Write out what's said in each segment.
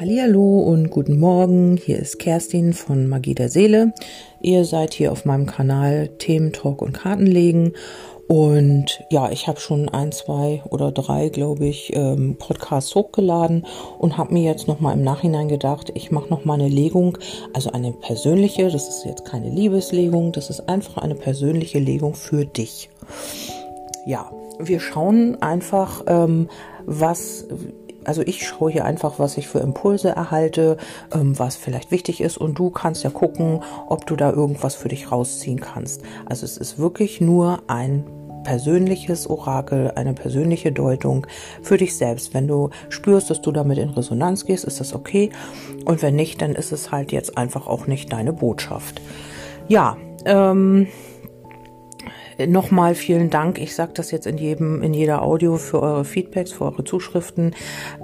Hallo und guten Morgen. Hier ist Kerstin von Magie der Seele. Ihr seid hier auf meinem Kanal Themen Talk und Kartenlegen und ja, ich habe schon ein, zwei oder drei, glaube ich, ähm, Podcasts hochgeladen und habe mir jetzt nochmal im Nachhinein gedacht, ich mache nochmal eine Legung, also eine persönliche, das ist jetzt keine Liebeslegung, das ist einfach eine persönliche Legung für dich. Ja, wir schauen einfach, ähm, was also ich schaue hier einfach, was ich für Impulse erhalte, ähm, was vielleicht wichtig ist und du kannst ja gucken, ob du da irgendwas für dich rausziehen kannst. Also es ist wirklich nur ein persönliches Orakel, eine persönliche Deutung für dich selbst. Wenn du spürst, dass du damit in Resonanz gehst, ist das okay. Und wenn nicht, dann ist es halt jetzt einfach auch nicht deine Botschaft. Ja, ähm, Nochmal vielen Dank. Ich sage das jetzt in jedem, in jeder Audio für eure Feedbacks, für eure Zuschriften,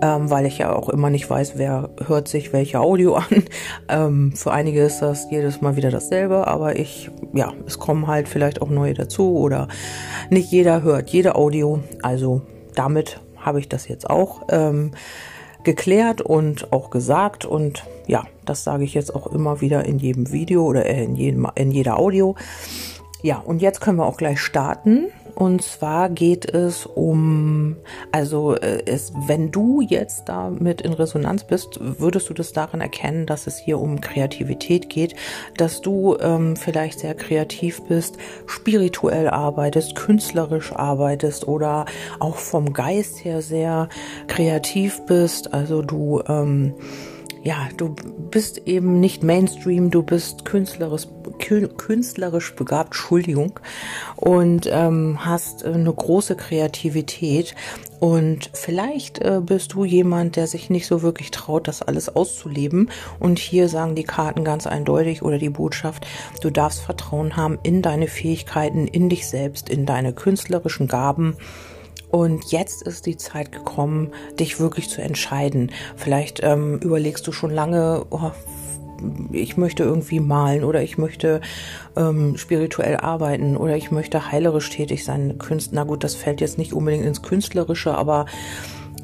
ähm, weil ich ja auch immer nicht weiß, wer hört sich welche Audio an. Ähm, für einige ist das jedes Mal wieder dasselbe, aber ich, ja, es kommen halt vielleicht auch neue dazu oder nicht jeder hört jede Audio. Also damit habe ich das jetzt auch ähm, geklärt und auch gesagt und ja, das sage ich jetzt auch immer wieder in jedem Video oder in, jedem, in jeder Audio. Ja, und jetzt können wir auch gleich starten. Und zwar geht es um, also äh, es, wenn du jetzt damit in Resonanz bist, würdest du das daran erkennen, dass es hier um Kreativität geht, dass du ähm, vielleicht sehr kreativ bist, spirituell arbeitest, künstlerisch arbeitest oder auch vom Geist her sehr kreativ bist. Also du ähm, ja, du bist eben nicht Mainstream, du bist künstlerisch, künstlerisch begabt, Entschuldigung, und ähm, hast äh, eine große Kreativität. Und vielleicht äh, bist du jemand, der sich nicht so wirklich traut, das alles auszuleben. Und hier sagen die Karten ganz eindeutig oder die Botschaft, du darfst Vertrauen haben in deine Fähigkeiten, in dich selbst, in deine künstlerischen Gaben und jetzt ist die Zeit gekommen, dich wirklich zu entscheiden. Vielleicht ähm, überlegst du schon lange, oh, ich möchte irgendwie malen oder ich möchte ähm, spirituell arbeiten oder ich möchte heilerisch tätig sein. Künst, na gut, das fällt jetzt nicht unbedingt ins Künstlerische, aber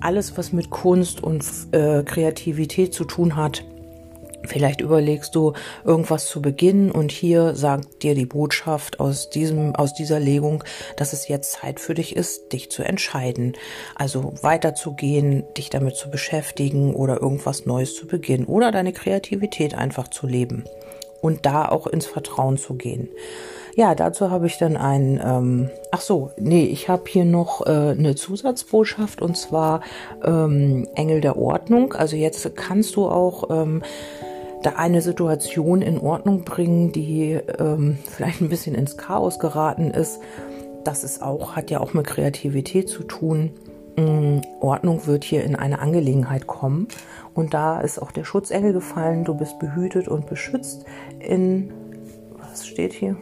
alles, was mit Kunst und äh, Kreativität zu tun hat, Vielleicht überlegst du irgendwas zu beginnen und hier sagt dir die Botschaft aus diesem, aus dieser Legung, dass es jetzt Zeit für dich ist, dich zu entscheiden. Also weiterzugehen, dich damit zu beschäftigen oder irgendwas Neues zu beginnen oder deine Kreativität einfach zu leben und da auch ins Vertrauen zu gehen. Ja, dazu habe ich dann ein, ähm, ach so, nee, ich habe hier noch äh, eine Zusatzbotschaft und zwar ähm, Engel der Ordnung. Also jetzt kannst du auch ähm, da eine Situation in Ordnung bringen, die ähm, vielleicht ein bisschen ins Chaos geraten ist. Das ist auch, hat ja auch mit Kreativität zu tun. Ähm, Ordnung wird hier in eine Angelegenheit kommen. Und da ist auch der Schutzengel gefallen. Du bist behütet und beschützt in, was steht hier?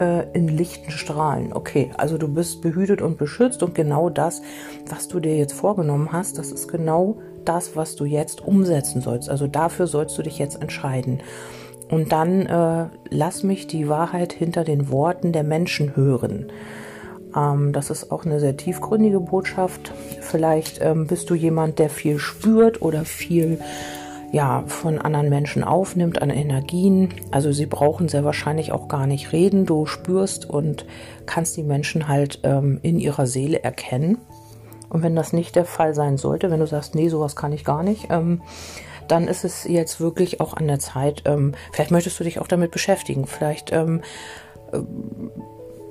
Äh, in lichten Strahlen. Okay, also du bist behütet und beschützt und genau das, was du dir jetzt vorgenommen hast, das ist genau das, was du jetzt umsetzen sollst. Also dafür sollst du dich jetzt entscheiden. Und dann äh, lass mich die Wahrheit hinter den Worten der Menschen hören. Ähm, das ist auch eine sehr tiefgründige Botschaft. Vielleicht ähm, bist du jemand, der viel spürt oder viel ja, von anderen Menschen aufnimmt an Energien. Also sie brauchen sehr wahrscheinlich auch gar nicht reden. Du spürst und kannst die Menschen halt ähm, in ihrer Seele erkennen. Und wenn das nicht der Fall sein sollte, wenn du sagst, nee, sowas kann ich gar nicht, ähm, dann ist es jetzt wirklich auch an der Zeit, ähm, vielleicht möchtest du dich auch damit beschäftigen, vielleicht ähm, äh,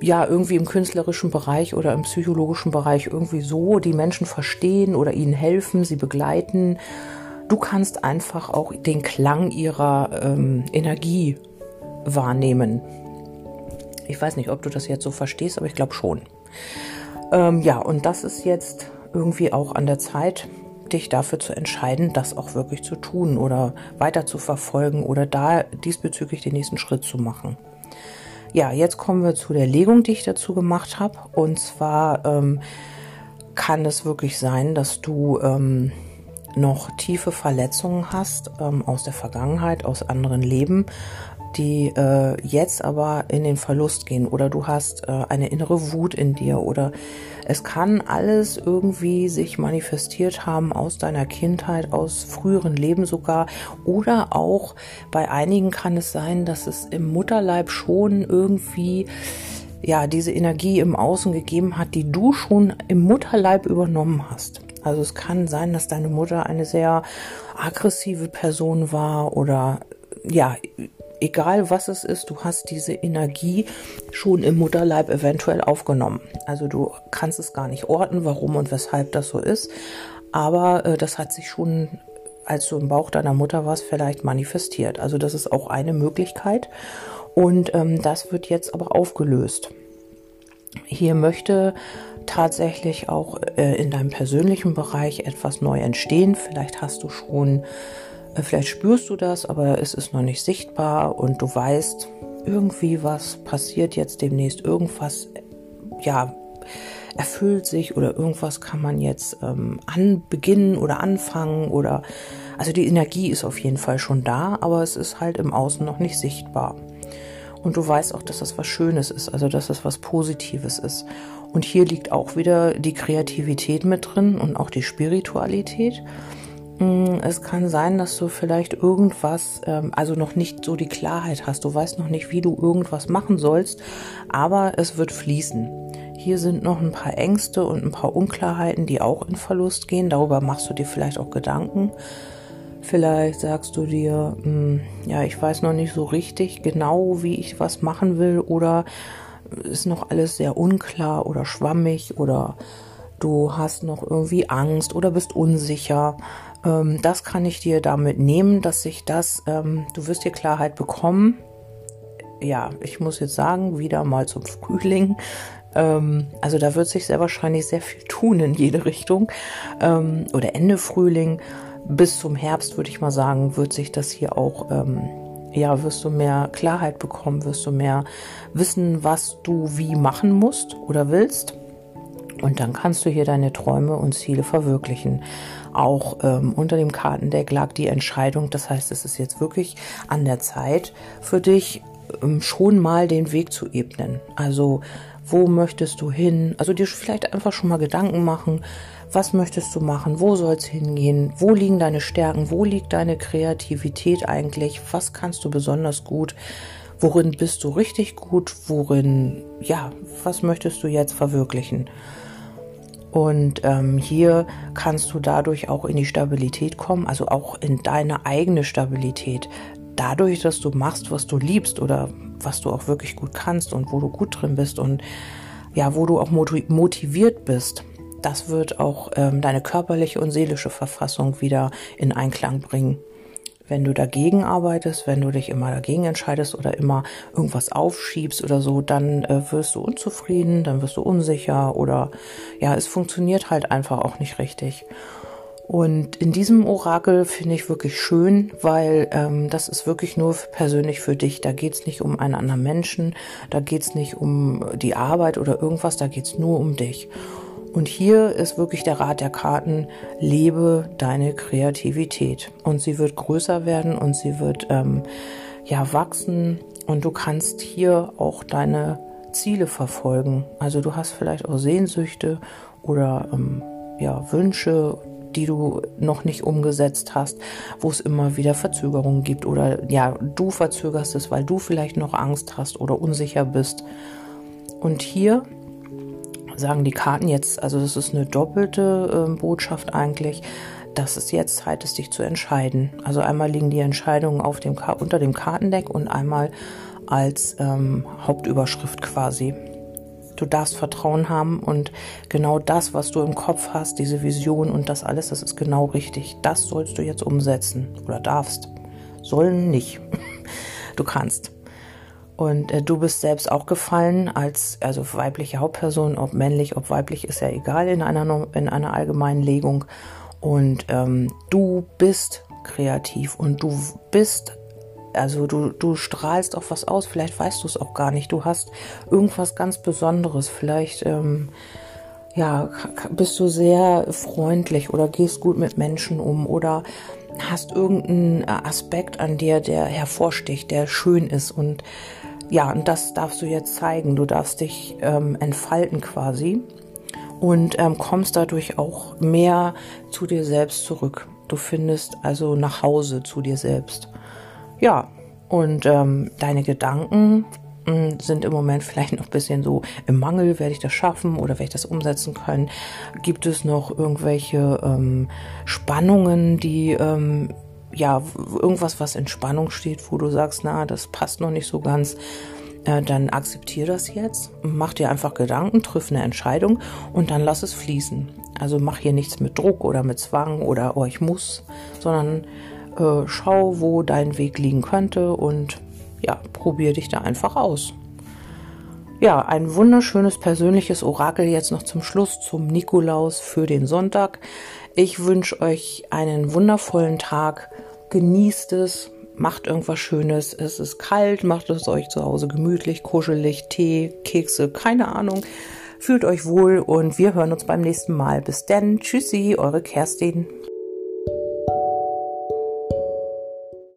ja irgendwie im künstlerischen Bereich oder im psychologischen Bereich irgendwie so die Menschen verstehen oder ihnen helfen, sie begleiten. Du kannst einfach auch den Klang ihrer ähm, Energie wahrnehmen. Ich weiß nicht, ob du das jetzt so verstehst, aber ich glaube schon. Ähm, ja, und das ist jetzt irgendwie auch an der Zeit, dich dafür zu entscheiden, das auch wirklich zu tun oder weiter zu verfolgen oder da diesbezüglich den nächsten Schritt zu machen. Ja, jetzt kommen wir zu der Legung, die ich dazu gemacht habe. Und zwar ähm, kann es wirklich sein, dass du ähm, noch tiefe Verletzungen hast ähm, aus der Vergangenheit, aus anderen Leben, die äh, jetzt aber in den Verlust gehen oder du hast äh, eine innere Wut in dir oder es kann alles irgendwie sich manifestiert haben aus deiner Kindheit, aus früheren Leben sogar oder auch bei einigen kann es sein, dass es im Mutterleib schon irgendwie ja diese Energie im Außen gegeben hat, die du schon im Mutterleib übernommen hast. Also es kann sein, dass deine Mutter eine sehr aggressive Person war oder ja, egal was es ist, du hast diese Energie schon im Mutterleib eventuell aufgenommen. Also du kannst es gar nicht orten, warum und weshalb das so ist, aber äh, das hat sich schon, als du im Bauch deiner Mutter warst, vielleicht manifestiert. Also das ist auch eine Möglichkeit und ähm, das wird jetzt aber aufgelöst. Hier möchte tatsächlich auch äh, in deinem persönlichen Bereich etwas neu entstehen. Vielleicht hast du schon vielleicht spürst du das, aber es ist noch nicht sichtbar und du weißt, irgendwie was passiert jetzt demnächst, irgendwas, ja, erfüllt sich oder irgendwas kann man jetzt ähm, anbeginnen oder anfangen oder, also die Energie ist auf jeden Fall schon da, aber es ist halt im Außen noch nicht sichtbar. Und du weißt auch, dass das was Schönes ist, also dass das was Positives ist. Und hier liegt auch wieder die Kreativität mit drin und auch die Spiritualität. Mm, es kann sein, dass du vielleicht irgendwas, ähm, also noch nicht so die Klarheit hast. Du weißt noch nicht, wie du irgendwas machen sollst, aber es wird fließen. Hier sind noch ein paar Ängste und ein paar Unklarheiten, die auch in Verlust gehen. Darüber machst du dir vielleicht auch Gedanken. Vielleicht sagst du dir, mm, ja, ich weiß noch nicht so richtig genau, wie ich was machen will oder ist noch alles sehr unklar oder schwammig oder du hast noch irgendwie Angst oder bist unsicher. Ähm, das kann ich dir damit nehmen, dass sich das, ähm, du wirst dir Klarheit bekommen. Ja, ich muss jetzt sagen, wieder mal zum Frühling. Ähm, also da wird sich sehr wahrscheinlich sehr viel tun in jede Richtung. Ähm, oder Ende Frühling bis zum Herbst, würde ich mal sagen, wird sich das hier auch ähm, ja, wirst du mehr Klarheit bekommen, wirst du mehr wissen, was du wie machen musst oder willst. Und dann kannst du hier deine Träume und Ziele verwirklichen. Auch ähm, unter dem Kartendeck lag die Entscheidung. Das heißt, es ist jetzt wirklich an der Zeit für dich, ähm, schon mal den Weg zu ebnen. Also, wo möchtest du hin? Also dir vielleicht einfach schon mal Gedanken machen. Was möchtest du machen? Wo soll es hingehen? Wo liegen deine Stärken? Wo liegt deine Kreativität eigentlich? Was kannst du besonders gut? Worin bist du richtig gut? Worin, ja, was möchtest du jetzt verwirklichen? Und ähm, hier kannst du dadurch auch in die Stabilität kommen, also auch in deine eigene Stabilität. Dadurch, dass du machst, was du liebst oder was du auch wirklich gut kannst und wo du gut drin bist und ja, wo du auch motiviert bist, das wird auch ähm, deine körperliche und seelische Verfassung wieder in Einklang bringen. Wenn du dagegen arbeitest, wenn du dich immer dagegen entscheidest oder immer irgendwas aufschiebst oder so, dann äh, wirst du unzufrieden, dann wirst du unsicher oder ja, es funktioniert halt einfach auch nicht richtig. Und in diesem Orakel finde ich wirklich schön, weil ähm, das ist wirklich nur persönlich für dich. Da geht's nicht um einen anderen Menschen, da geht's nicht um die Arbeit oder irgendwas, da geht's nur um dich. Und hier ist wirklich der Rat der Karten, lebe deine Kreativität. Und sie wird größer werden und sie wird ähm, ja wachsen. Und du kannst hier auch deine Ziele verfolgen. Also du hast vielleicht auch Sehnsüchte oder ähm, ja, Wünsche, die du noch nicht umgesetzt hast, wo es immer wieder Verzögerungen gibt oder ja, du verzögerst es, weil du vielleicht noch Angst hast oder unsicher bist. Und hier sagen die Karten jetzt, also das ist eine doppelte äh, Botschaft eigentlich, dass es jetzt Zeit ist, dich zu entscheiden. Also einmal liegen die Entscheidungen auf dem, unter dem Kartendeck und einmal als ähm, Hauptüberschrift quasi. Du darfst Vertrauen haben und genau das, was du im Kopf hast, diese Vision und das alles, das ist genau richtig. Das sollst du jetzt umsetzen oder darfst. Sollen nicht. Du kannst. Und äh, du bist selbst auch gefallen als also weibliche Hauptperson, ob männlich, ob weiblich, ist ja egal in einer, in einer allgemeinen Legung. Und ähm, du bist kreativ und du bist, also du, du strahlst auch was aus, vielleicht weißt du es auch gar nicht. Du hast irgendwas ganz Besonderes, vielleicht ähm, ja, bist du sehr freundlich oder gehst gut mit Menschen um oder hast irgendeinen äh, Aspekt an dir, der hervorsticht, der schön ist und ja, und das darfst du jetzt zeigen. Du darfst dich ähm, entfalten quasi und ähm, kommst dadurch auch mehr zu dir selbst zurück. Du findest also nach Hause zu dir selbst. Ja, und ähm, deine Gedanken hm, sind im Moment vielleicht noch ein bisschen so im Mangel, werde ich das schaffen oder werde ich das umsetzen können? Gibt es noch irgendwelche ähm, Spannungen, die ähm, ja irgendwas, was in Spannung steht, wo du sagst, na, das passt noch nicht so ganz? Äh, dann akzeptiere das jetzt, mach dir einfach Gedanken, triff eine Entscheidung und dann lass es fließen. Also mach hier nichts mit Druck oder mit Zwang oder oh, ich muss, sondern äh, schau, wo dein Weg liegen könnte und ja, probier dich da einfach aus. Ja, ein wunderschönes persönliches Orakel jetzt noch zum Schluss zum Nikolaus für den Sonntag. Ich wünsche euch einen wundervollen Tag. Genießt es, macht irgendwas Schönes. Es ist kalt, macht es euch zu Hause gemütlich, kuschelig, Tee, Kekse, keine Ahnung. Fühlt euch wohl und wir hören uns beim nächsten Mal. Bis dann. Tschüssi, eure Kerstin.